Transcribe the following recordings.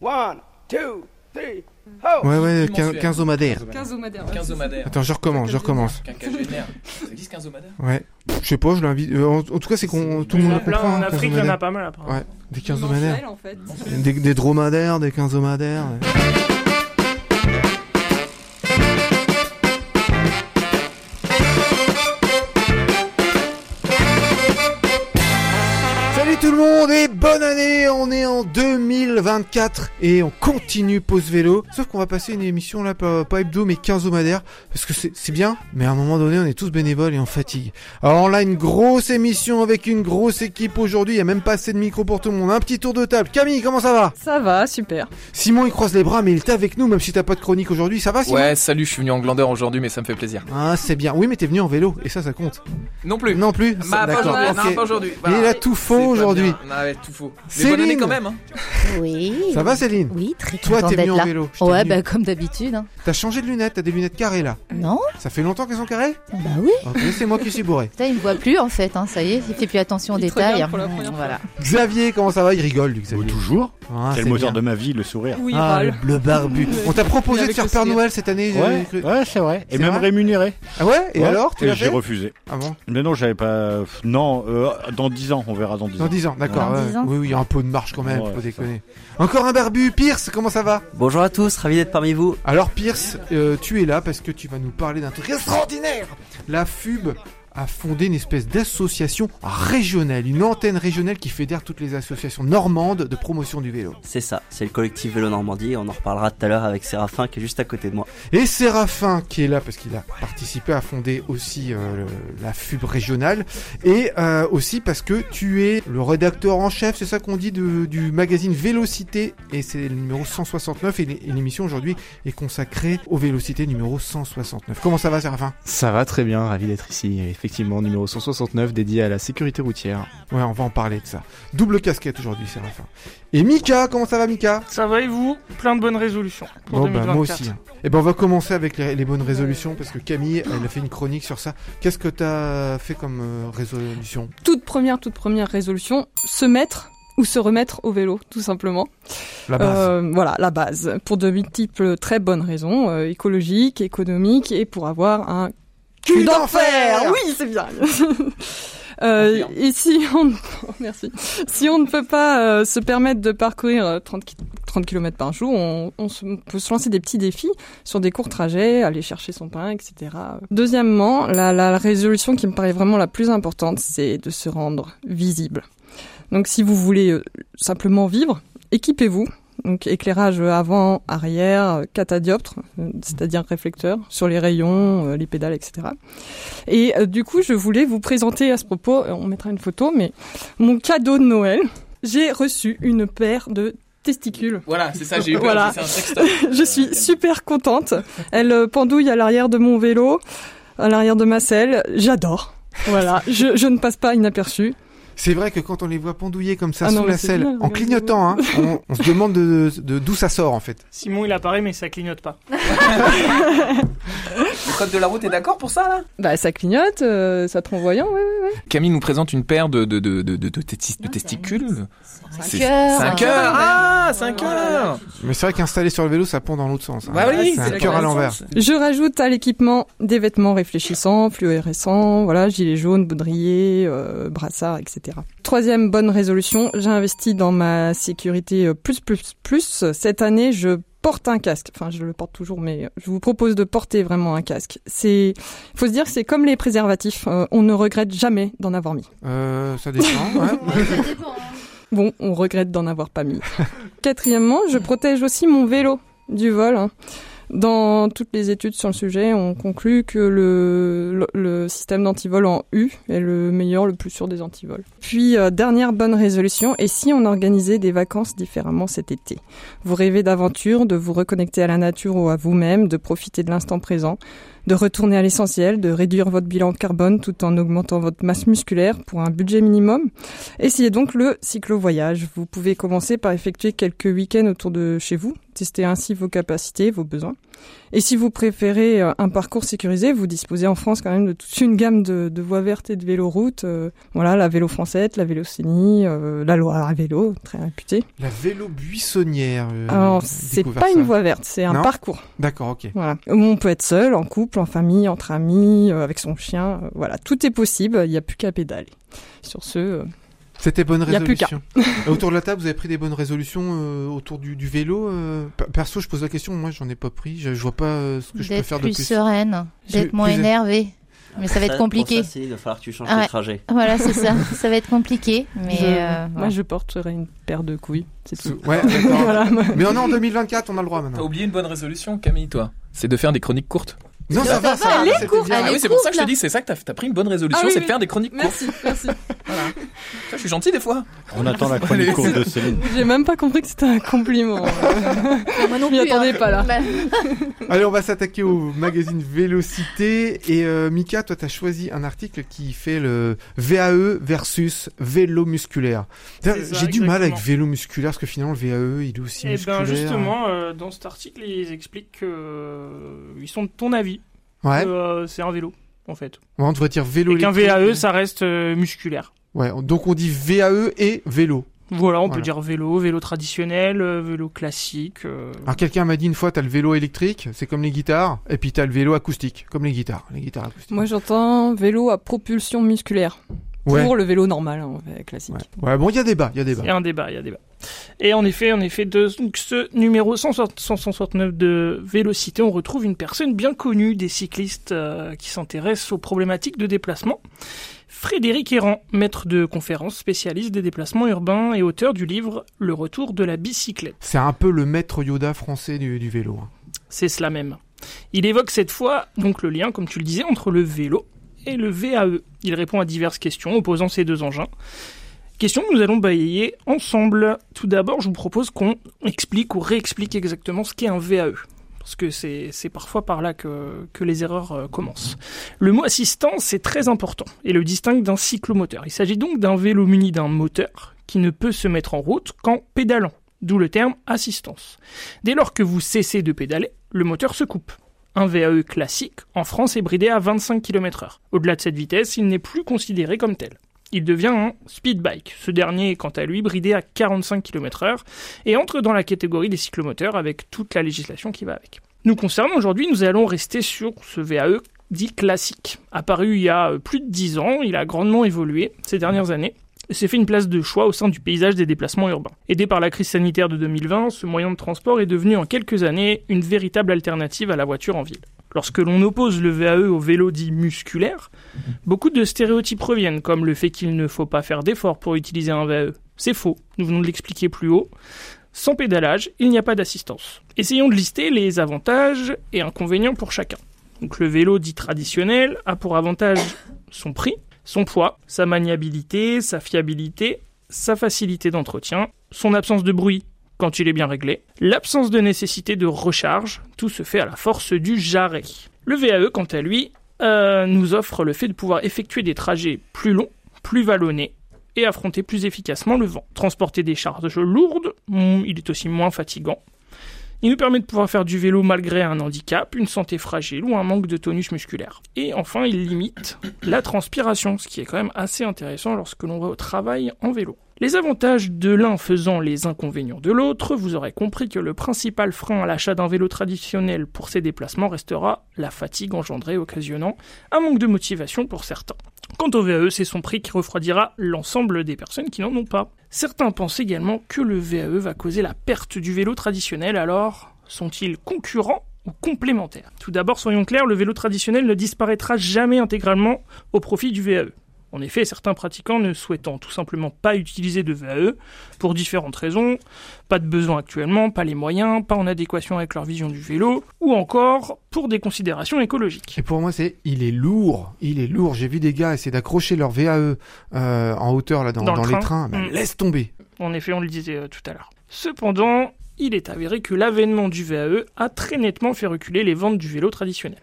One, two, three, ho! Ouais, ouais, Bimensuel. quin- quinzomadaire. Quinzomadaire. Quinzomadaire. Attends, je recommence, je recommence. Quinquagénaire. Ça existe quinzomadaire Ouais. Je sais pas, je l'invite. euh, en, en tout cas, c'est qu'on tout le monde en le a plein comprend. en hein, Afrique, il y en a quinzomadaire. pas mal après. Ouais, des quinzomadaires. Mensuel, en fait. Des, des dromadaires, des quinzomadaires. Salut 2024 et on continue Pause Vélo. Sauf qu'on va passer une émission là, pas, pas hebdo mais quinzomadaire. Parce que c'est bien, mais à un moment donné on est tous bénévoles et on fatigue. Alors là, une grosse émission avec une grosse équipe aujourd'hui. Il y a même pas assez de micro pour tout le monde. Un petit tour de table. Camille, comment ça va? Ça va, super. Simon il croise les bras mais il est avec nous même si t'as pas de chronique aujourd'hui. Ça va Simon? Ouais, salut, je suis venu en glandeur aujourd'hui, mais ça me fait plaisir. Ah c'est bien. Oui mais t'es venu en vélo et ça ça compte. Non plus. Non plus Bah, Ça- pas aujourd'hui. Il a tout faux aujourd'hui. Non, ouais, tout faux. Mais Céline. bonne année quand même. Hein. Oui. Ça va Céline Oui, très Toi t'es venu en là. vélo. je Ouais, bah comme d'habitude. Hein. T'as changé de lunettes, t'as des lunettes carrées là. Non Ça fait longtemps qu'elles sont carrées Bah oui. Ok, c'est moi qui suis bourré. Putain, il me voit plus en fait. Hein. Ça y est, il fait plus attention aux Il détails. fois. Voilà. Xavier, comment ça va? Il rigole, lui, Oh, Xavier. toujours Ah, C'est c'est le moteur bien. de ma vie, le sourire. Oui, Ah, le, le barbu. On t'a proposé de faire Père. Noël cette année Ouais, ouais c'est vrai. Et même vrai rémunéré. Ah ouais Et Ouais. alors J'ai refusé. Ah bon Mais non, j'avais pas. Non, euh, dans 10 ans, on verra dans 10 Dans ans. 10 ans, d'accord. Dans ouais. 10 ans. Oui, oui, il y a un peu de marche quand même, faut c'est Encore un barbu, Pierce, comment ça va Bonjour à tous, ravi d'être parmi vous. Alors Pierce, euh, tu es là parce que tu vas nous parler d'un truc extraordinaire. La FUB a fondé une espèce d'association régionale, une antenne régionale qui fédère toutes les associations normandes de promotion du vélo. C'est ça, c'est le collectif Vélo Normandie. On en reparlera tout à l'heure avec Séraphin qui est juste à côté de moi. Et Séraphin qui est là parce qu'il a participé à fonder aussi euh, le- la FUB régionale et euh, aussi parce que tu es le rédacteur en chef, c'est ça qu'on dit, de- du magazine Vélocité et c'est le numéro 169 et l'é- et l'émission aujourd'hui est consacrée au Vélocité numéro 169. Comment ça va Séraphin? Ça va très bien, ravi d'être ici. Effectivement, numéro 169 dédié à la sécurité routière. Ouais, on va en parler de ça. Double casquette aujourd'hui Séraphin. Et Mika, comment ça va Mika? Ça va et vous? Plein de bonnes résolutions pour Bon, bah, 2024. moi aussi. Et ben on va commencer avec les, les bonnes résolutions parce que Camille, elle a fait une chronique sur ça. Qu'est-ce que t'as fait comme euh, résolution? Toute première, toute première résolution, se mettre ou se remettre au vélo, tout simplement. La base. Euh, voilà, la base. Pour de multiples très bonnes raisons, euh, écologiques, économiques, et pour avoir un Cul d'enfer Oui, c'est bien. Euh, et si on, merci, si on ne peut pas euh, se permettre de parcourir euh, 30, ki- 30 km par jour, on, on se- on peut se lancer des petits défis sur des courts trajets, aller chercher son pain, etc. Deuxièmement, la, la résolution qui me paraît vraiment la plus importante, c'est de se rendre visible. Donc, si vous voulez euh, simplement vivre, équipez-vous. Donc, éclairage avant, arrière, catadioptre, c'est-à-dire réflecteur sur les rayons, euh, les pédales, etc. Et euh, du coup, je voulais vous présenter à ce propos, euh, on mettra une photo, mais mon cadeau de Noël, j'ai reçu une paire de testicules. Voilà, c'est ça, j'ai eu peur. Voilà. Un. Je suis super contente. Elle pendouille à l'arrière de mon vélo, à l'arrière de ma selle. J'adore. Voilà, je, je ne passe pas inaperçu. C'est vrai que quand on les voit pendouiller comme ça Ah sous la selle, bien, en clignotant, hein, on, on se demande de de- d'où ça sort en fait. Simon il apparaît mais ça clignote pas. Le code de la route est d'accord pour ça là? Bah, ça clignote, euh, ça te rend voyant, ouais, ouais, ouais. Camille nous présente une paire de, de, de, de, de, de testis- de testicules. C'est cœur. C'est un Un cœur. cœur. Ah, c'est un cœur. Mais c'est vrai qu'installer sur le vélo, ça pend dans l'autre sens. hein. Bah oui, c'est un cœur à l'envers. Je rajoute à l'équipement des vêtements réfléchissants, fluorescents, voilà, gilets jaunes, baudriers, euh, brassards, etc. Troisième bonne résolution, j'ai investi dans ma sécurité euh, plus plus plus. Cette année, je porte un casque. Enfin, je le porte toujours, mais je vous propose de porter vraiment un casque. C'est, il faut se dire que c'est comme les préservatifs. euh, on ne regrette jamais d'en avoir mis. Euh, ça dépend. ouais. Bon, on regrette d'en avoir pas mis. Quatrièmement, je protège aussi mon vélo du vol. hein. Dans toutes les études sur le sujet, on conclut que le, système d'antivol en U est le meilleur, le plus sûr des antivols. Puis, euh, dernière bonne résolution, et si on organisait des vacances différemment cet été? Vous rêvez d'aventure, de vous reconnecter à la nature ou à vous-même, de profiter de l'instant présent, de retourner à l'essentiel, de réduire votre bilan carbone tout en augmentant votre masse musculaire pour un budget minimum. Essayez donc le cyclo-voyage. Vous pouvez commencer par effectuer quelques week-ends autour de chez vous, tester ainsi vos capacités, vos besoins. Et si vous préférez euh, un parcours sécurisé, vous disposez en France quand même de toute une gamme de, de voies vertes et de véloroutes. Euh, voilà, la vélo française, la vélocénie, euh, la Loire à vélo, très réputée. La vélo buissonnière. euh, Alors, c'est pas ça. une voie verte, c'est un Non parcours. D'accord, ok. Voilà. On peut être seul, en couple, en famille, entre amis, euh, avec son chien. euh, voilà, tout est possible. Il n'y a plus qu'à pédaler. Sur ce, euh, C'était bonne Y a plus résolution. Autour de la table, vous avez pris des bonnes résolutions euh, autour du, du vélo. euh, per- perso, je pose la question. Moi, j'en ai pas pris. Je, je vois pas euh, ce que je peux D'être faire de plus plus. sereine, d'être moins plus- énervée. Mais ça va être compliqué. Pour ça, il va falloir que tu changes Ah ouais. de trajet. Voilà, c'est ça. Ça va être compliqué. Mais je- euh, moi, voilà. je porterai une paire de couilles. C'est tout. Ouais, voilà. Mais on est en 2024, on a le droit T'as maintenant. oublié une bonne résolution, Camille, toi C'est de faire des chroniques courtes. Non, ça va, ça va, va. elle est c'était courte, bien. elle Ah oui, c'est pour ça que je te dis, c'est ça que t'as as pris une bonne résolution, Ah oui, c'est de faire des chroniques courtes. Merci, merci. Voilà. Je suis gentil des fois. On attend la chronique courte de Céline. J'ai même pas compris que c'était un compliment. Moi non Je m'y plus, attendais hein. pas, là. Bah, Allez, on va s'attaquer au magazine Vélocité. Et euh, Mika, toi, t'as choisi un article qui fait le VAE versus vélo musculaire. J'ai du mal avec vélo musculaire parce que finalement, le VAE, il est aussi Et musculaire. ben justement, euh, dans cet article, ils expliquent que euh, sont de ton avis. Ouais. que, euh, c'est un vélo, en fait. Ouais, on devrait dire vélo Et qu'un. VAE, ça reste euh, musculaire. Ouais, donc on dit VAE et vélo. Voilà, on Voilà. peut dire vélo, vélo traditionnel, euh, vélo classique. euh, Alors quelqu'un m'a dit une fois, t'as le vélo électrique, c'est comme les guitares, et puis t'as le vélo acoustique, comme les guitares, les guitares acoustiques. Moi, j'entends vélo à propulsion musculaire. ouais. Pour le vélo normal, hein, classique. ouais. Ouais, bon, il y a débat, il y a débat. Il y a un débat, il y a débat. Et en effet, en effet, de donc, ce numéro 160 169 de Vélocité, on retrouve une personne bien connue des cyclistes euh, qui s'intéressent aux problématiques de déplacement. Frédéric Errand, maître de conférences, spécialiste des déplacements urbains et auteur du livre Le retour de la bicyclette. C'est un peu le maître Yoda français du, du vélo. hein. C'est cela même. Il évoque cette fois donc le lien, comme tu le disais, entre le vélo et le VAE. Il répond à diverses questions opposant ces deux engins. Question que nous allons balayer ensemble. Tout d'abord, je vous propose qu'on explique ou réexplique exactement ce qu'est un VAE. Parce que c'est parfois par là que, les erreurs euh, commencent. Le mot assistance c'est très important et le distingue d'un cyclomoteur. Il s'agit donc d'un vélo muni d'un moteur qui ne peut se mettre en route qu'en pédalant, d'où le terme assistance. Dès lors que vous cessez de pédaler, le moteur se coupe. Un VAE classique, en France, est bridé à 25 km/h. Au-delà de cette vitesse, il n'est plus considéré comme tel. Il devient un speed bike. Ce dernier est quant à lui bridé à 45 km/h et entre dans la catégorie des cyclomoteurs avec toute la législation qui va avec. Nous concernant aujourd'hui, nous allons rester sur ce VAE dit classique. Apparu il y a euh, plus de 10 ans, il a grandement évolué ces dernières années et s'est fait une place de choix au sein du paysage des déplacements urbains. Aidé par la crise sanitaire de 2020, ce moyen de transport est devenu en quelques années une véritable alternative à la voiture en ville. Lorsque l'on oppose le VAE au vélo dit musculaire, beaucoup de stéréotypes reviennent, comme le fait qu'il ne faut pas faire d'efforts pour utiliser un VAE. C'est faux, nous venons de l'expliquer plus haut. Sans pédalage, il n'y a pas d'assistance. Essayons de lister les avantages et inconvénients pour chacun. Donc le vélo dit traditionnel a pour avantage son prix, son poids, sa maniabilité, sa fiabilité, sa facilité d'entretien, son absence de bruit quand il est bien réglé, l'absence de nécessité de recharge, tout se fait à la force du jarret. Le VAE, quant à lui, euh, nous offre le fait de pouvoir effectuer des trajets plus longs, plus vallonnés, et affronter plus efficacement le vent. Transporter des charges lourdes, hmm, il est aussi moins fatigant. Il nous permet de pouvoir faire du vélo malgré un handicap, une santé fragile ou un manque de tonus musculaire. Et enfin, il limite la transpiration, ce qui est quand même assez intéressant lorsque l'on va au travail en vélo. Les avantages de l'un faisant les inconvénients de l'autre, vous aurez compris que le principal frein à l'achat d'un vélo traditionnel pour ces déplacements restera la fatigue engendrée occasionnant un manque de motivation pour certains. Quant au VAE, c'est son prix qui refroidira l'ensemble des personnes qui n'en ont pas. Certains pensent également que le VAE va causer la perte du vélo traditionnel, alors sont-ils concurrents ou complémentaires? Tout d'abord, soyons clairs, le vélo traditionnel ne disparaîtra jamais intégralement au profit du VAE. En effet, certains pratiquants ne souhaitant tout simplement pas utiliser de VAE, pour différentes raisons, pas de besoin actuellement, pas les moyens, pas en adéquation avec leur vision du vélo, ou encore pour des considérations écologiques. Et pour moi, c'est il est lourd, il est lourd. J'ai vu des gars essayer d'accrocher leur VAE euh, en hauteur là dans, Dans le dans les train. trains. Ben, Mm. Laisse tomber. En effet, on le disait euh, tout à l'heure. Cependant, il est avéré que l'avènement du VAE a très nettement fait reculer les ventes du vélo traditionnel.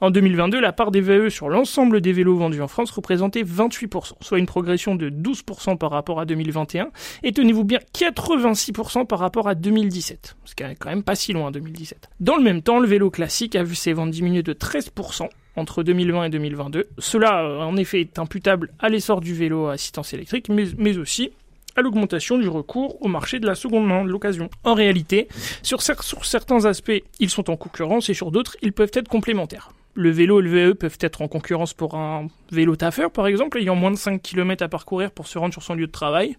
En 2022, la part des VAE sur l'ensemble des vélos vendus en France représentait 28%, soit une progression de 12% par rapport à 2021, et tenez-vous bien 86% par rapport à 2017, ce qui est quand même pas si loin 2017. Dans le même temps, le vélo classique a vu ses ventes diminuer de 13%, entre 2020 et 2022. Cela, euh, en effet, est imputable à l'essor du vélo à assistance électrique, mais, mais aussi à l'augmentation du recours au marché de la seconde main, de l'occasion. En réalité, sur, cer- sur certains aspects, ils sont en concurrence et sur d'autres, ils peuvent être complémentaires. Le vélo et le VE peuvent être en concurrence pour un vélo taffeur, par exemple, ayant moins de 5 km à parcourir pour se rendre sur son lieu de travail,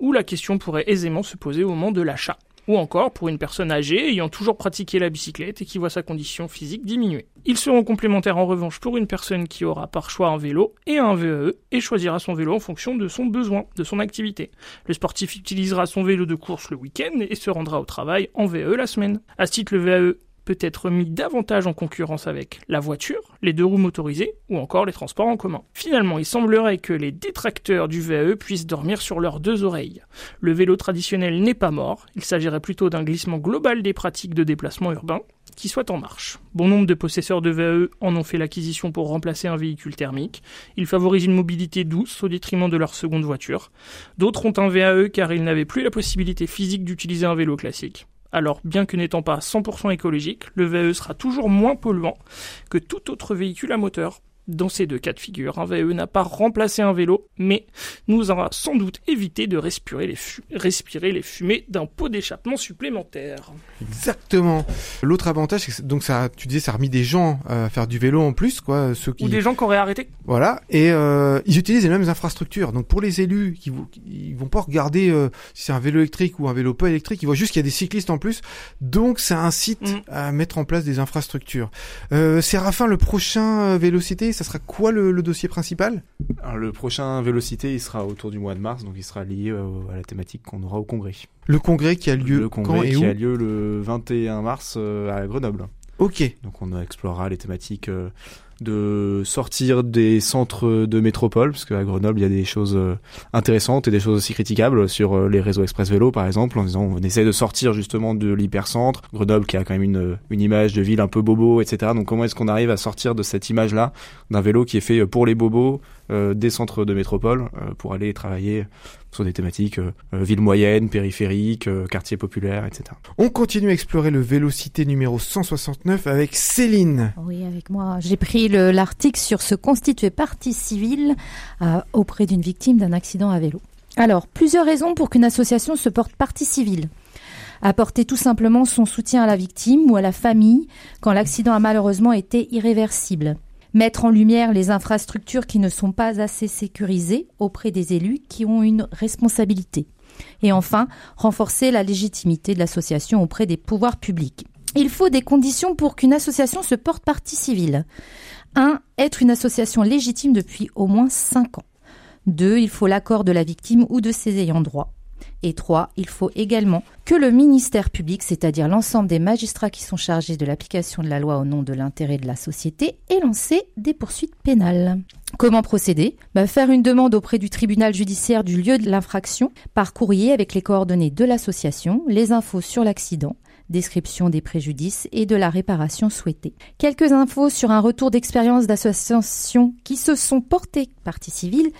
ou la question pourrait aisément se poser au moment de l'achat. Ou encore pour une personne âgée ayant toujours pratiqué la bicyclette et qui voit sa condition physique diminuer. Ils seront complémentaires en revanche pour une personne qui aura par choix un vélo et un VE et choisira son vélo en fonction de son besoin, de son activité. Le sportif utilisera son vélo de course le week-end et se rendra au travail en VE la semaine. À ce titre, le VAE peut être mis davantage en concurrence avec la voiture, les deux roues motorisées ou encore les transports en commun. Finalement, il semblerait que les détracteurs du VAE puissent dormir sur leurs deux oreilles. Le vélo traditionnel n'est pas mort, il s'agirait plutôt d'un glissement global des pratiques de déplacement urbain qui soit en marche. Bon nombre de possesseurs de VAE en ont fait l'acquisition pour remplacer un véhicule thermique. Ils favorisent une mobilité douce au détriment de leur seconde voiture. D'autres ont un VAE car ils n'avaient plus la possibilité physique d'utiliser un vélo classique. Alors, bien que n'étant pas 100% écologique, le VAE sera toujours moins polluant que tout autre véhicule à moteur. Dans ces deux cas de figure, un VAE n'a pas remplacé un vélo, mais nous aura sans doute évité de respirer les, fu- respirer les fumées d'un pot d'échappement supplémentaire. Exactement. L'autre avantage, c'est donc ça, tu disais, ça a remis des gens à faire du vélo en plus, quoi. Ceux qui Ou des gens qui auraient arrêté. Voilà, et euh, ils utilisent les mêmes infrastructures. Donc pour les élus, qui ils vont pas regarder euh, si c'est un vélo électrique ou un vélo pas électrique, ils voient juste qu'il y a des cyclistes en plus. Donc ça incite Mm. à mettre en place des infrastructures. Euh, Séraphin, le prochain euh, Vélocité, ça sera quoi le, le dossier principal? Alors, le prochain Vélocité, il sera autour du mois de mars, donc il sera lié euh, à la thématique qu'on aura au congrès. Le congrès qui a lieu le quand congrès et qui où? a lieu le 21 mars euh, à Grenoble. Ok. Donc on explorera les thématiques euh, de sortir des centres de métropole, parce qu'à Grenoble, il y a des choses euh, intéressantes et des choses aussi critiquables sur euh, les réseaux express vélo, par exemple, en disant on essaie de sortir justement de l'hypercentre. Grenoble qui a quand même une, une image de ville un peu bobo, etc. Donc comment est-ce qu'on arrive à sortir de cette image-là d'un vélo qui est fait pour les bobos euh, des centres de métropole euh, pour aller travailler sur des thématiques euh, euh, ville moyenne, périphérique, euh, quartier populaire, etc. On continue à explorer le Vélocité numéro 169 avec Céline. Oui, avec moi. J'ai pris le- l'article sur se constituer partie civile euh, auprès d'une victime d'un accident à vélo. Alors, plusieurs raisons pour qu'une association se porte partie civile. Apporter tout simplement son soutien à la victime ou à la famille quand l'accident a malheureusement été irréversible. Mettre en lumière les infrastructures qui ne sont pas assez sécurisées auprès des élus qui ont une responsabilité. Et enfin, renforcer la légitimité de l'association auprès des pouvoirs publics. Il faut des conditions pour qu'une association se porte partie civile. 1. Être une association légitime depuis au moins 5 ans. 2. Il faut l'accord de la victime ou de ses ayants droit. Et 3. Il faut également que le ministère public, c'est-à-dire l'ensemble des magistrats qui sont chargés de l'application de la loi au nom de l'intérêt de la société, ait lancé des poursuites pénales. Comment procéder? Bah, Faire une demande auprès du tribunal judiciaire du lieu de l'infraction par courrier avec les coordonnées de l'association, les infos sur l'accident, description des préjudices et de la réparation souhaitée. Quelques infos sur un retour d'expérience d'associations qui se sont portées partie civile.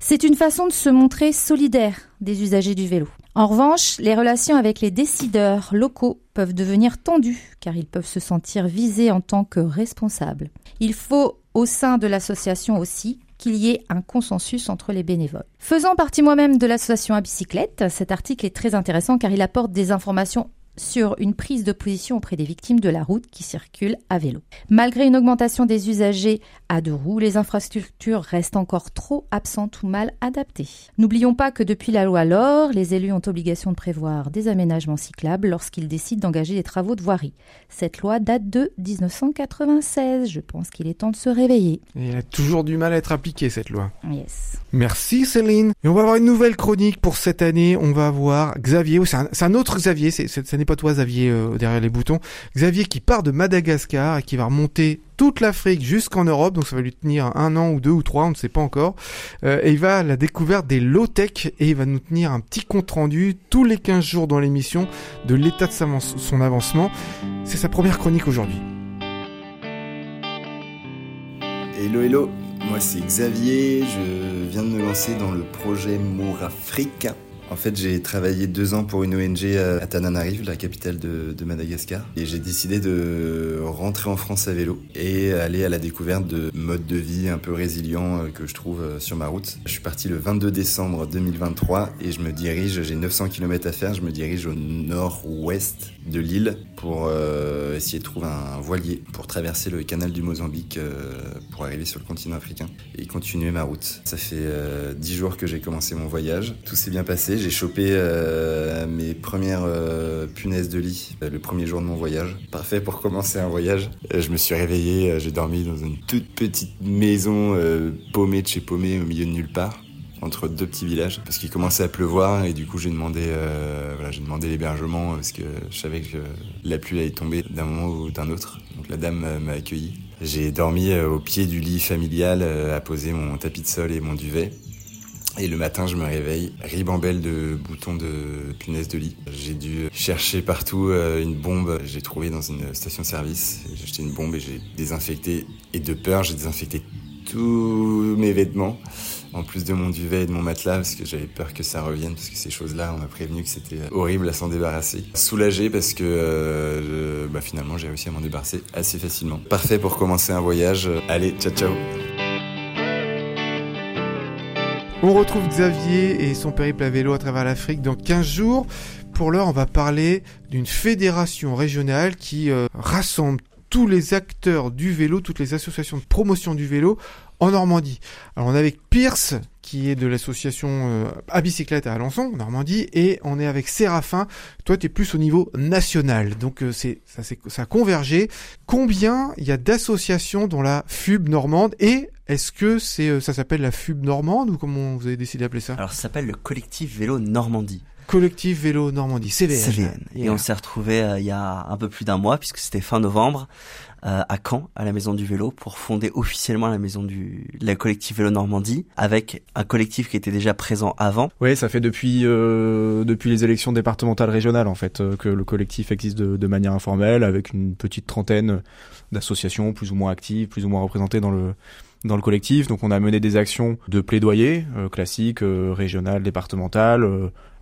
C'est une façon de se montrer solidaire des usagers du vélo. En revanche, les relations avec les décideurs locaux peuvent devenir tendues car ils peuvent se sentir visés en tant que responsables. Il faut au sein de l'association aussi qu'il y ait un consensus entre les bénévoles. Faisant partie moi-même de l'association à bicyclette, cet article est très intéressant car il apporte des informations sur une prise de position auprès des victimes de la route qui circulent à vélo. Malgré une augmentation des usagers à deux roues, les infrastructures restent encore trop absentes ou mal adaptées. N'oublions pas que depuis la loi LOR, les élus ont obligation de prévoir des aménagements cyclables lorsqu'ils décident d'engager des travaux de voirie. Cette loi date de 1996. Je pense qu'il est temps de se réveiller. Et elle a toujours du mal à être appliquée, cette loi. Yes. Merci Céline. Et on va avoir une nouvelle chronique pour cette année. On va avoir Xavier. C'est un, autre Xavier. C'est, c'est- ce pas toi Xavier euh, derrière les boutons. Xavier qui part de Madagascar et qui va remonter toute l'Afrique jusqu'en Europe. Donc ça va lui tenir un an ou deux ou trois, on ne sait pas encore. Euh, et il va à la découverte des low-tech et il va nous tenir un petit compte rendu tous les 15 jours dans l'émission de l'état de son avancement. C'est sa première chronique aujourd'hui. Hello hello, moi c'est Xavier, je viens de me lancer dans le projet Mourafrique. En fait, j'ai travaillé deux ans pour une ONG à Tananarive, la capitale de, Madagascar, et j'ai décidé de rentrer en France à vélo et aller à la découverte de modes de vie un peu résilients euh, que je trouve euh, sur ma route. Je suis parti le 22 décembre 2023 et je me dirige, j'ai 900 km à faire, je me dirige au nord-ouest de l'île pour euh, essayer de trouver un voilier pour traverser le canal du Mozambique euh, pour arriver sur le continent africain et continuer ma route. Ça fait euh, dix jours que j'ai commencé mon voyage. Tout s'est bien passé. J'ai chopé euh, mes premières euh, punaises de lit euh, le premier jour de mon voyage. Parfait pour commencer un voyage. Je me suis réveillé, j'ai dormi dans une toute petite maison paumée de chez paumée au milieu de nulle part entre deux petits villages parce qu'il commençait à pleuvoir et du coup j'ai demandé voilà j'ai demandé l'hébergement parce que je savais que la pluie allait tomber d'un moment ou d'un autre donc la dame m'a accueilli j'ai dormi au pied du lit familial à poser mon tapis de sol et mon duvet et le matin, je me réveille, ribambelle de boutons de punaise de lit. J'ai dû chercher partout euh, une bombe. J'ai trouvé dans une station-service. J'ai acheté une bombe et j'ai désinfecté. Et de peur, j'ai désinfecté tous mes vêtements, en plus de mon duvet et de mon matelas, parce que j'avais peur que ça revienne, parce que ces choses-là, on m'a prévenu que c'était horrible à s'en débarrasser. Soulagé parce que euh, bah, finalement, j'ai réussi à m'en débarrasser assez facilement. Parfait pour commencer un voyage. Allez, ciao ciao On retrouve Xavier et son périple à vélo à travers l'Afrique dans 15 jours. Pour l'heure, on va parler d'une fédération régionale qui euh, rassemble tous les acteurs du vélo, toutes les associations de promotion du vélo en Normandie. Alors on est avec Pierce qui est de l'association euh, à bicyclette à Alençon, en Normandie, et on est avec Séraphin. Toi, tu es plus au niveau national, donc euh, c'est ça, ça a convergé. Combien il y a d'associations dans la FUB normande et est-ce que c'est euh, ça s'appelle la FUB normande ou comment vous avez décidé d'appeler ça Alors ça s'appelle le collectif vélo Normandie. Collectif Vélo Normandie, CVN. CVN. Et Yeah. on s'est retrouvé il y a un peu plus d'un mois, puisque c'était fin novembre, euh, à Caen, à la Maison du Vélo, pour fonder officiellement la Maison du la collectif Vélo Normandie, avec un collectif qui était déjà présent avant. Oui, ça fait depuis euh, depuis les élections départementales régionales en fait euh, que le collectif existe de, de manière informelle avec une petite trentaine d'associations plus ou moins actives, plus ou moins représentées dans le dans le collectif. Donc on a mené des actions de plaidoyer euh, classiques, euh, régionales, départementales.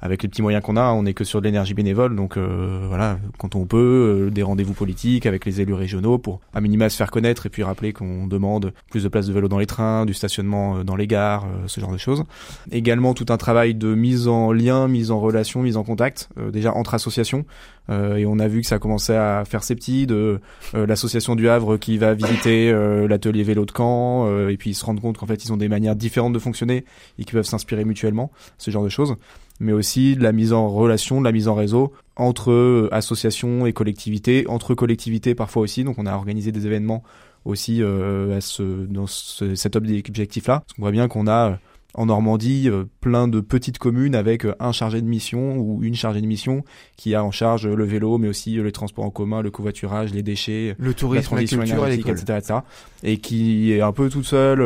Avec les petits moyens qu'on a, on n'est que sur de l'énergie bénévole, donc euh, voilà, quand on peut, euh, des rendez-vous politiques avec les élus régionaux pour à minima se faire connaître et puis rappeler qu'on demande plus de places de vélo dans les trains, du stationnement euh, dans les gares, euh, ce genre de choses. Également tout un travail de mise en lien, mise en relation, mise en contact, euh, déjà entre associations. Et on a vu que ça commençait à faire ses petits de l'association du Havre qui va visiter l'atelier vélo de Caen et puis ils se rendent compte qu'en fait ils ont des manières différentes de fonctionner et qui peuvent s'inspirer mutuellement, ce genre de choses. Mais aussi de la mise en relation, de la mise en réseau entre associations et collectivités, entre collectivités parfois aussi. Donc on a organisé des événements aussi euh, à ce, dans ce, cet objectif-là. Parce qu'on voit bien qu'on a en Normandie euh, plein de petites communes avec euh, un chargé de mission ou une chargée de mission qui a en charge euh, le vélo, mais aussi les transports en commun, le covoiturage, les déchets, Le tourisme, la transition la culture et etc., etc. Et qui est un peu toute seule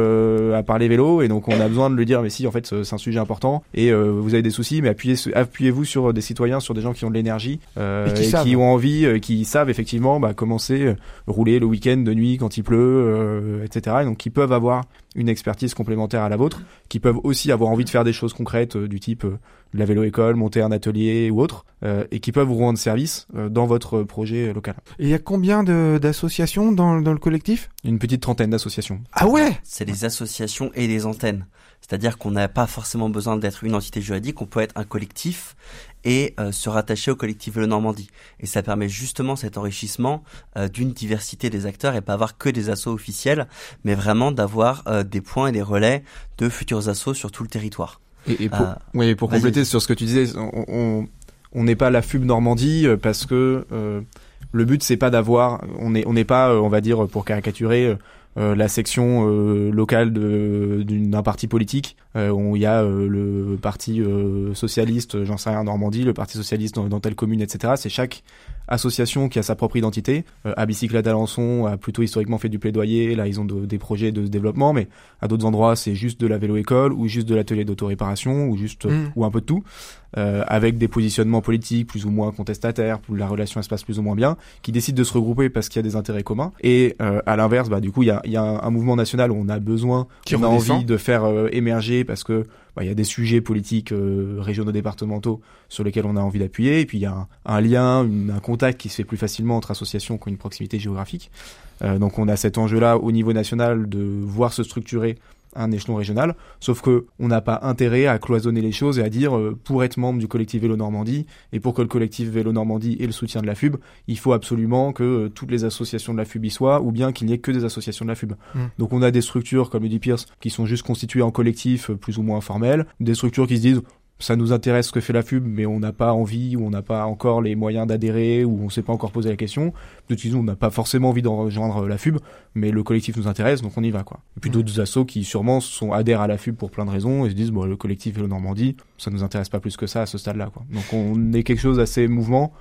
à parler vélo, et donc on a besoin de lui dire, mais si, en fait, c'est un sujet important, et vous avez des soucis, mais appuyez, appuyez-vous sur des citoyens, sur des gens qui ont de l'énergie, Et qui ont envie, qui savent effectivement bah, commencer, rouler le week-end de nuit quand il pleut, etc. Et donc qui peuvent avoir une expertise complémentaire à la vôtre, qui peuvent aussi avoir envie de faire des choses concrètes euh, du type euh, de la vélo-école, monter un atelier ou autre, euh, et qui peuvent vous rendre service euh, dans votre projet local. Et il y a combien de- d'associations dans, dans le collectif? Une petite trentaine d'associations. Ah ouais C'est des associations et des antennes. C'est-à-dire qu'on n'a pas forcément besoin d'être une entité juridique, on peut être un collectif et euh, se rattacher au collectif Vélo Normandie. Et ça permet justement cet enrichissement euh, d'une diversité des acteurs et pas avoir que des assos officiels, mais vraiment d'avoir euh, des points et des relais de futurs assos sur tout le territoire. Et, et pour, Euh, oui, pour compléter sur ce que tu disais, on- on on n'est pas la FUB Normandie euh, parce que euh, le but c'est pas d'avoir, on n'est on n'est pas, on va dire pour caricaturer. Euh, la section euh, locale d'un parti politique euh, où il y a le parti socialiste, j'en sais rien, en Normandie, le parti socialiste dans, dans telle commune, etc. C'est chaque association qui a sa propre identité. Euh, à Bicyclette Alençon a plutôt historiquement fait du plaidoyer, là ils ont de- des projets de développement, mais à d'autres endroits c'est juste de la vélo-école ou juste de l'atelier d'auto-réparation ou juste Mm. ou un peu de tout, euh, avec des positionnements politiques plus ou moins contestataires, où la relation se passe plus ou moins bien, qui décident de se regrouper parce qu'il y a des intérêts communs. Et euh, à l'inverse, bah, du coup il y a, y a un, un mouvement national où on a besoin, Qui on a envie de faire euh, émerger parce que bah, il y a des sujets politiques euh, régionaux départementaux sur lesquels on a envie d'appuyer, et puis il y a un, lien, un contact qui se fait plus facilement entre associations qui ont une proximité géographique. Euh, donc on a cet enjeu-là au niveau national de voir se structurer un échelon régional, sauf que on n'a pas intérêt à cloisonner les choses et à dire euh, pour être membre du collectif Vélo Normandie et pour que le collectif Vélo Normandie ait le soutien de la FUB, il faut absolument que euh, toutes les associations de la FUB y soient ou bien qu'il n'y ait que des associations de la FUB. Mm. Donc on a des structures comme le dit Pierce qui sont juste constituées en collectif euh, plus ou moins informel, des structures qui se disent ça nous intéresse ce que fait la FUB, mais on n'a pas envie ou on n'a pas encore les moyens d'adhérer ou on s'est pas encore posé la question. Qui disent on n'a pas forcément envie d'en rejoindre la FUB, mais le collectif nous intéresse, donc on y va quoi. Et puis d'autres assos qui sûrement sont adhèrent à la FUB pour plein de raisons et se disent bon le collectif Vélo Normandie, ça nous intéresse pas plus que ça à ce stade-là quoi. Donc on est quelque chose assez mouvement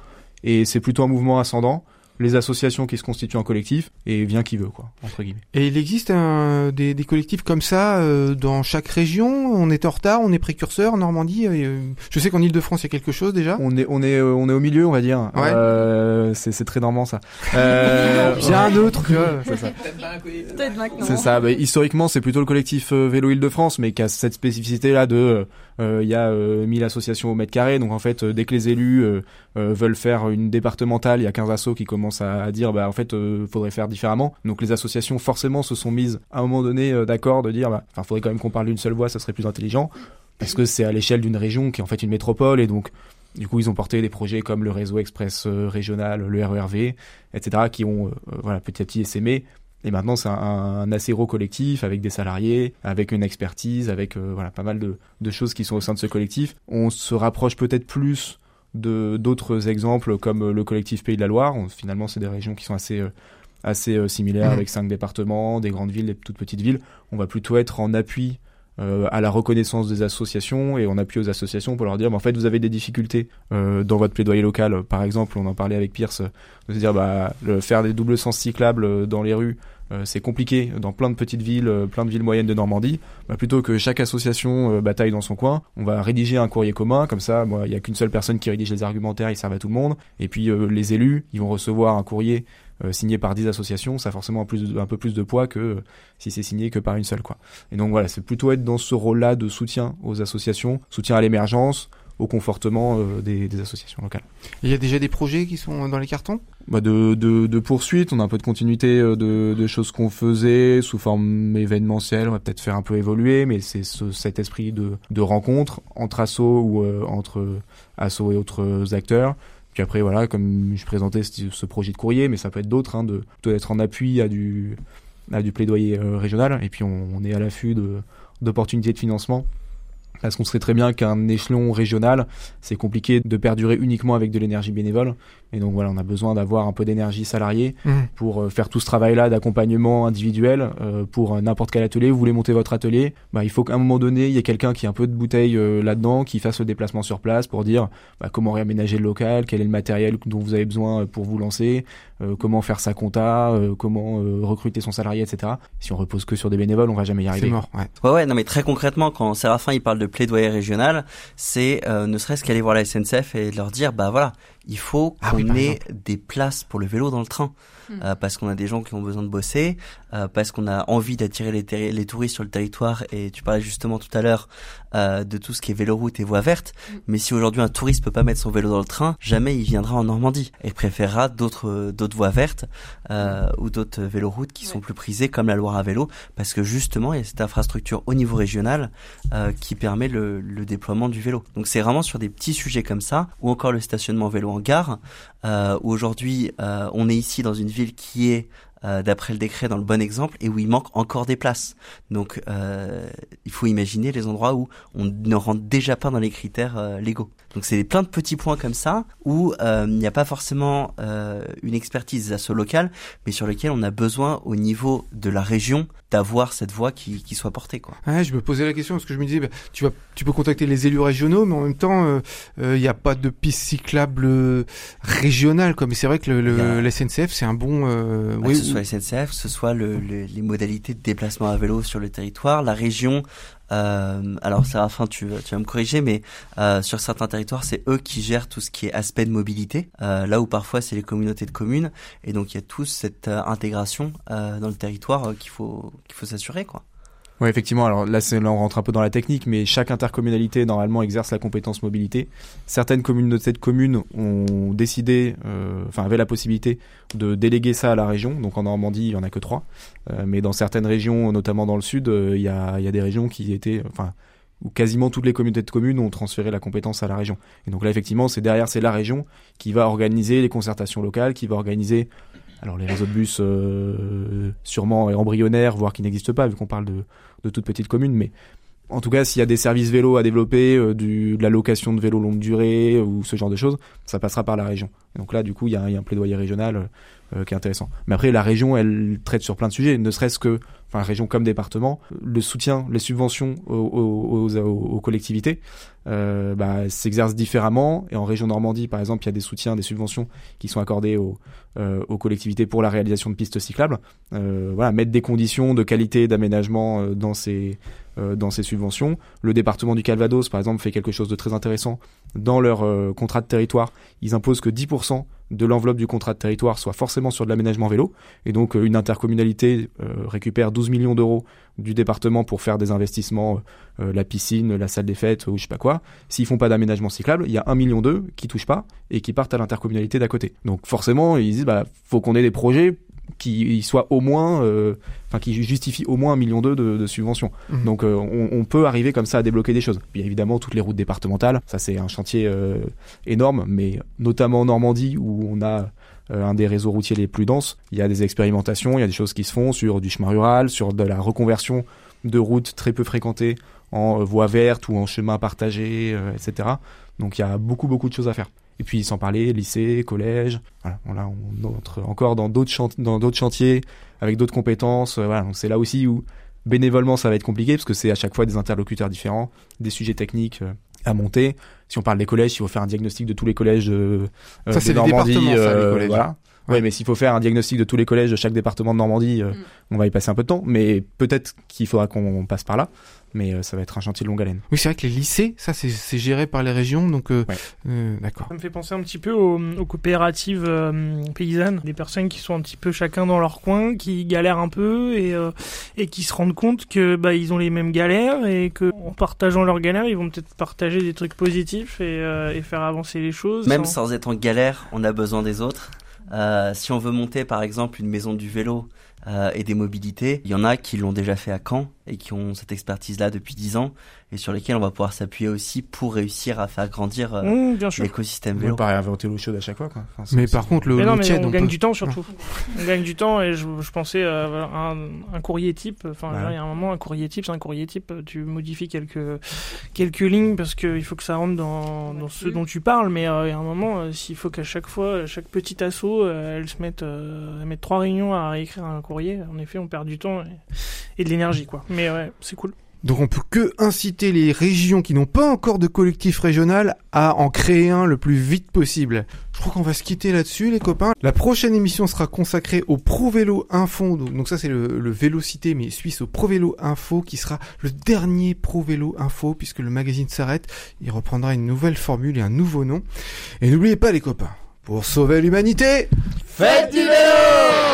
et c'est plutôt un mouvement ascendant. Les associations qui se constituent en collectif et vient qui veut quoi entre guillemets. Et il existe un, des, des collectifs comme ça euh, dans chaque région? On est en retard, on est précurseur. en Normandie, euh, je sais qu'en Ile-de-France il y a quelque chose déjà? On est on est euh, on est au milieu on va dire. Ouais. Euh, c'est c'est très normand ça. Euh, autre. tu vois. c'est ça. Bah, historiquement, c'est plutôt le collectif euh, Vélo Île-de-France, mais qui a cette spécificité-là de, euh, euh, il y a euh, 1000 associations au mètre carré. Donc en fait, euh, dès que les élus euh, euh, veulent faire une départementale, il y a 15 assos qui commencent à, dire, bah en fait, euh, faudrait faire différemment. Donc les associations forcément se sont mises à un moment donné euh, d'accord de dire, bah, enfin, faudrait quand même qu'on parle d'une seule voix, ça serait plus intelligent, parce que c'est à l'échelle d'une région qui est en fait une métropole et donc du coup, ils ont porté des projets comme le réseau express euh, régional, le RERV, etc., qui ont euh, euh, voilà petit à petit essaimé. Et maintenant, c'est un, un assez gros collectif avec des salariés, avec une expertise, avec euh, voilà pas mal de, de choses qui sont au sein de ce collectif. On se rapproche peut-être plus de d'autres exemples comme euh, le collectif Pays de la Loire. On- finalement, c'est des régions qui sont assez euh, assez euh, similaires Mhm. avec cinq départements, des grandes villes, des toutes petites villes. On va plutôt être en appui euh, à la reconnaissance des associations et on appuie aux associations pour leur dire bah, en fait vous avez des difficultés euh, dans votre plaidoyer local par exemple on en parlait avec Pierce euh, de se dire bah le, faire des doubles sens cyclables dans les rues c'est compliqué dans plein de petites villes, euh, plein de villes moyennes de Normandie. Bah, plutôt que chaque association euh, bataille dans son coin, on va rédiger un courrier commun. Comme ça, il y a qu'une seule personne qui rédige les argumentaires, ils servent à tout le monde. Et puis euh, les élus, ils vont recevoir un courrier euh, signé par 10 associations. Ça a forcément un, un peu plus de poids que euh, si c'est signé que par une seule, quoi. Et donc voilà, c'est plutôt être dans ce rôle-là de soutien aux associations, soutien à l'émergence, au confortement euh, des, des associations locales. Il y a déjà des projets qui sont dans les cartons? Bah de, de, de poursuite, on a un peu de continuité euh, de, de choses qu'on faisait sous forme événementielle, on va peut-être faire un peu évoluer, mais c'est ce, cet esprit de, de rencontre entre assos ou euh, entre assos et autres acteurs. Puis après, voilà, comme je présentais ce, projet de courrier, mais ça peut être d'autres, hein, de peut être en appui à du, à du plaidoyer euh, régional, et puis on, on est à l'affût de- d'opportunités de financement. Parce qu'on serait très bien qu'un échelon régional, c'est compliqué de perdurer uniquement avec de l'énergie bénévole. Et donc voilà, on a besoin d'avoir un peu d'énergie salariée Mhm. pour euh, faire tout ce travail-là d'accompagnement individuel euh, pour euh, n'importe quel atelier. Vous voulez monter votre atelier, bah, il faut qu'à un moment donné, il y ait quelqu'un qui a un peu de bouteille euh, là-dedans, qui fasse le déplacement sur place pour dire bah, comment réaménager le local, quel est le matériel dont vous avez besoin pour vous lancer, euh, comment faire sa compta, comment recruter son salarié, etc. Si on repose que sur des bénévoles, on va jamais y C'est arriver. mort. Ouais. Ouais, ouais, non, mais très concrètement, quand Séraphin il parle de plaidoyer régional, c'est euh, ne serait-ce qu'aller voir la SNCF et leur dire, bah voilà, il faut Ah qu'on oui, ait des places pour le vélo dans le train. Mm. Euh, parce qu'on a des gens qui ont besoin de bosser, euh, parce qu'on a envie d'attirer les, les touristes sur le territoire. Et tu parlais justement tout à l'heure euh, de tout ce qui est véloroute et voie verte. Mm. Mais si aujourd'hui un touriste peut pas mettre son vélo dans le train, jamais il viendra en Normandie. Et il préférera d'autres d'autres voies vertes euh, ou d'autres véloroutes qui sont plus prisées, comme la Loire à vélo, parce que justement il y a cette infrastructure au niveau régional euh, qui permet le, le déploiement du vélo. Donc c'est vraiment sur des petits sujets comme ça, ou encore le stationnement vélo en gare, euh, aujourd'hui euh, on est ici dans une ville qui est euh, d'après le décret dans le bon exemple et où il manque encore des places. Donc euh, il faut imaginer les endroits où on ne rentre déjà pas dans les critères euh, légaux. Donc c'est plein de petits points comme ça où euh, il n'y a pas forcément euh, une expertise à ce local, mais sur lequel on a besoin au niveau de la région d'avoir cette voix qui, qui soit portée. Quoi. Ouais, je me posais la question parce que je me disais, bah, tu vas, tu peux contacter les élus régionaux, mais en même temps, il n'y a pas de piste cyclable régionale. Quoi. Mais c'est vrai que le, le- a- la SNCF, c'est un bon. euh, Bah, oui, soit SNCF, que ce soit le, le- les modalités de déplacement à vélo sur le territoire, la région. Euh, alors Séraphin, tu, tu vas me corriger, mais euh, sur certains territoires, c'est eux qui gèrent tout ce qui est aspect de mobilité, euh, là où parfois c'est les communautés de communes, et donc il y a tous cette euh, intégration dans le territoire qu'il faut qu'il faut s'assurer, quoi. Ouais, effectivement. Alors là, là, on rentre un peu dans la technique, mais chaque intercommunalité normalement exerce la compétence mobilité. Certaines communautés de communes ont décidé, euh, enfin avaient la possibilité de déléguer ça à la région. Donc en Normandie, il y en a que trois, Euh, mais dans certaines régions, notamment dans le sud, euh, il y a, y a des régions qui étaient, enfin où quasiment toutes les communautés de communes ont transféré la compétence à la région. Et donc là, effectivement, c'est derrière, c'est la région qui va organiser les concertations locales, qui va organiser alors les réseaux de bus euh, sûrement embryonnaires, voire qui n'existent pas vu qu'on parle de, de toutes petites communes, mais en tout cas s'il y a des services vélos à développer, euh, de la location de vélos longue durée ou ce genre de choses, ça passera par la région. Donc là du coup il y a, un plaidoyer régional euh, qui est intéressant. Mais après la région elle traite sur plein de sujets, ne serait-ce que, enfin région comme département, le soutien, les subventions aux, collectivités euh, bah, s'exercent différemment. Et en région Normandie, par exemple, il y a des soutiens, des subventions qui sont accordées aux, euh, collectivités pour la réalisation de pistes cyclables. Euh, voilà, mettre des conditions de qualité d'aménagement euh, dans ces dans ces subventions. Le département du Calvados, par exemple, fait quelque chose de très intéressant dans leur contrat de territoire. Ils imposent que 10% de l'enveloppe du contrat de territoire soit forcément sur de l'aménagement vélo. Et donc, une intercommunalité récupère 12 millions d'euros du département pour faire des investissements, euh, la piscine, la salle des fêtes ou je sais pas quoi. S'ils font pas d'aménagement cyclable, il y a un million d'eux qui touchent pas et qui partent à l'intercommunalité d'à côté. Donc forcément, ils disent bah faut qu'on ait des projets qui soient au moins, euh, enfin qui justifient au moins un million d'eux de, de subventions. Mhm. Donc euh, on, on peut arriver comme ça à débloquer des choses. Puis évidemment toutes les routes départementales, ça c'est un chantier euh, énorme, mais notamment en Normandie où on a euh, un des réseaux routiers les plus denses. Il y a des expérimentations, il y a des choses qui se font sur du chemin rural, sur de la reconversion de routes très peu fréquentées en euh, voie verte ou en chemin partagé, euh, etc. Donc il y a beaucoup beaucoup de choses à faire. Et puis sans parler lycée, collège, voilà, voilà on entre encore dans d'autres d'autres chantiers avec d'autres compétences. euh, voilà, donc c'est là aussi où bénévolement ça va être compliqué parce que c'est à chaque fois des interlocuteurs différents, des sujets techniques euh, à monter. Si on parle des collèges, il faut faire un diagnostic de tous les collèges de, euh, Ça, de c'est les départements, ça, les euh, collèges. Voilà. Ouais, mais s'il faut faire un diagnostic de tous les collèges de chaque département de Normandie, euh, on va y passer un peu de temps. Mais peut-être qu'il faudra qu'on passe par là. Mais euh, ça va être un chantier de longue haleine. Oui, c'est vrai que les lycées, ça, c'est- géré par les régions, donc euh, euh, d'accord. Ça me fait penser un petit peu aux, aux coopératives euh, paysannes, des personnes qui sont un petit peu chacun dans leur coin, qui galèrent un peu et, euh, et qui se rendent compte que bah ils ont les mêmes galères et que en partageant leurs galères, ils vont peut-être partager des trucs positifs et, euh, et faire avancer les choses. Même sans- sans être en galère, on a besoin des autres. Euh, si on veut monter par exemple une maison du vélo euh, et des mobilités, il y en a qui l'ont déjà fait à Caen et qui ont cette expertise-là depuis 10 ans et sur lesquels on va pouvoir s'appuyer aussi pour réussir à faire grandir euh, Mmh, l'écosystème On vélo. peut pas réinventer l'eau chaude à chaque fois, quoi. Enfin, Mais par contre, le, Mais non, le mais tiède, on on gagne peut- du temps surtout. on gagne du temps et je, je pensais à voilà, un, un courrier type. Enfin, Ouais. il y a un moment, un courrier type, c'est un courrier type. Tu modifies quelques quelques lignes parce qu'il faut que ça rentre dans, dans ce dont tu parles. Mais euh, il y a un moment, euh, s'il faut qu'à chaque fois, chaque petit assaut, euh, elle se mette, euh, elle mette trois réunions à écrire un courrier. En effet, on perd du temps et, de l'énergie, quoi. Mais ouais, c'est cool. Donc on peut que inciter les régions qui n'ont pas encore de collectif régional à en créer un le plus vite possible. Je crois qu'on va se quitter là-dessus les copains. La prochaine émission sera consacrée au Pro Vélo Info. Donc donc ça c'est le, le Vélocité mais suisse au Pro Vélo Info qui sera le dernier Pro Vélo Info puisque le magazine s'arrête. Il reprendra une nouvelle formule et un nouveau nom. Et n'oubliez pas les copains, pour sauver l'humanité, Faites du vélo